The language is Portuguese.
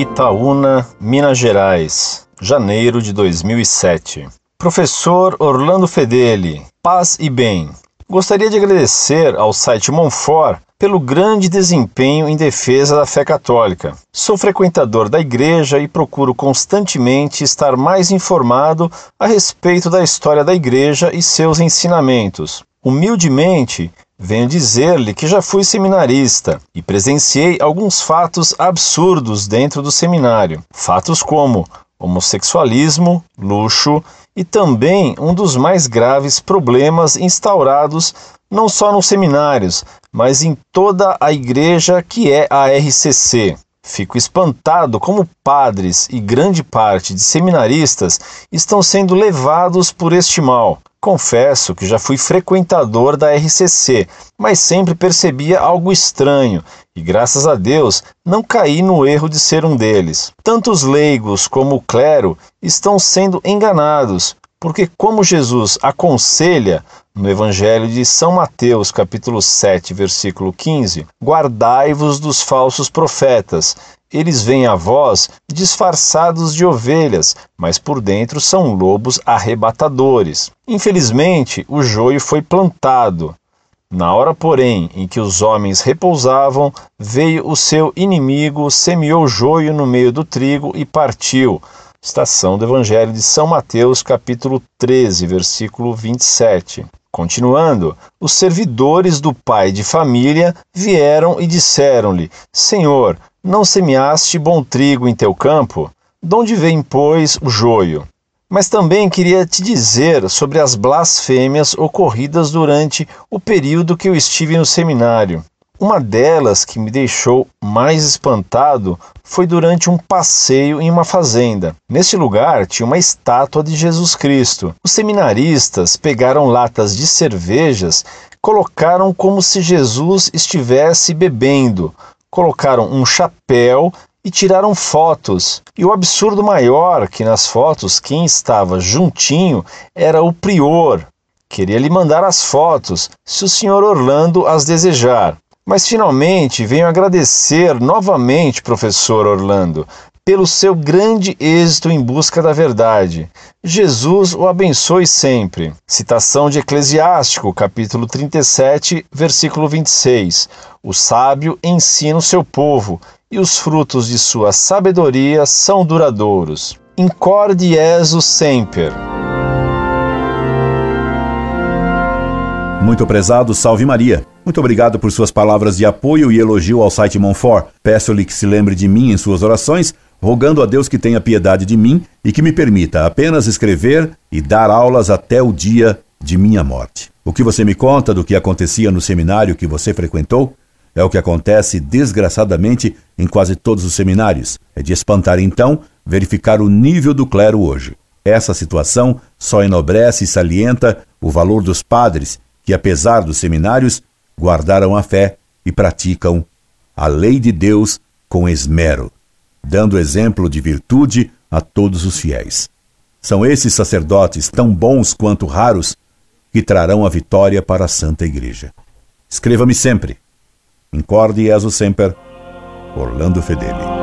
Itaúna, Minas Gerais, janeiro de 2007. Professor Orlando Fedeli, paz e bem. Gostaria de agradecer ao site Monfort pelo grande desempenho em defesa da fé católica. Sou frequentador da igreja e procuro constantemente estar mais informado a respeito da história da igreja e seus ensinamentos. Humildemente, venho dizer-lhe que já fui seminarista e presenciei alguns fatos absurdos dentro do seminário. Fatos como homossexualismo, luxo e também um dos mais graves problemas instaurados não só nos seminários, mas em toda a igreja que é a RCC. Fico espantado como padres e grande parte de seminaristas estão sendo levados por este mal. Confesso que já fui frequentador da RCC, mas sempre percebia algo estranho e, graças a Deus, não caí no erro de ser um deles. Tanto os leigos como o clero estão sendo enganados, porque, como Jesus aconselha no Evangelho de São Mateus, capítulo 7, versículo 15, guardai-vos dos falsos profetas eles vêm a vós disfarçados de ovelhas, mas por dentro são lobos arrebatadores. Infelizmente, o joio foi plantado. Na hora, porém, em que os homens repousavam, veio o seu inimigo, semeou joio no meio do trigo e partiu. Estação do Evangelho de São Mateus, capítulo 13, versículo 27. Continuando, os servidores do pai de família vieram e disseram-lhe: Senhor, não semeaste bom trigo em teu campo? De onde vem, pois, o joio? Mas também queria te dizer sobre as blasfêmias ocorridas durante o período que eu estive no seminário. Uma delas que me deixou mais espantado foi durante um passeio em uma fazenda. Neste lugar tinha uma estátua de Jesus Cristo. Os seminaristas pegaram latas de cervejas, colocaram como se Jesus estivesse bebendo, colocaram um chapéu e tiraram fotos. E o absurdo maior que nas fotos quem estava juntinho era o prior. Queria lhe mandar as fotos, se o senhor Orlando as desejar. Mas finalmente venho agradecer novamente, professor Orlando, pelo seu grande êxito em busca da verdade. Jesus o abençoe sempre. Citação de Eclesiástico, capítulo 37, versículo 26. O sábio ensina o seu povo, e os frutos de sua sabedoria são duradouros. Incorde Jesus semper. Muito prezado, salve Maria. Muito obrigado por suas palavras de apoio e elogio ao site Monfort. Peço-lhe que se lembre de mim em suas orações rogando a Deus que tenha piedade de mim e que me permita apenas escrever e dar aulas até o dia de minha morte. O que você me conta do que acontecia no seminário que você frequentou é o que acontece desgraçadamente em quase todos os seminários. É de espantar então verificar o nível do clero hoje. Essa situação só enobrece e salienta o valor dos padres que, apesar dos seminários, guardaram a fé e praticam a lei de Deus com esmero dando exemplo de virtude a todos os fiéis. São esses sacerdotes, tão bons quanto raros, que trarão a vitória para a Santa Igreja. Escreva-me sempre. Incorde Jesus Semper, Orlando Fedeli.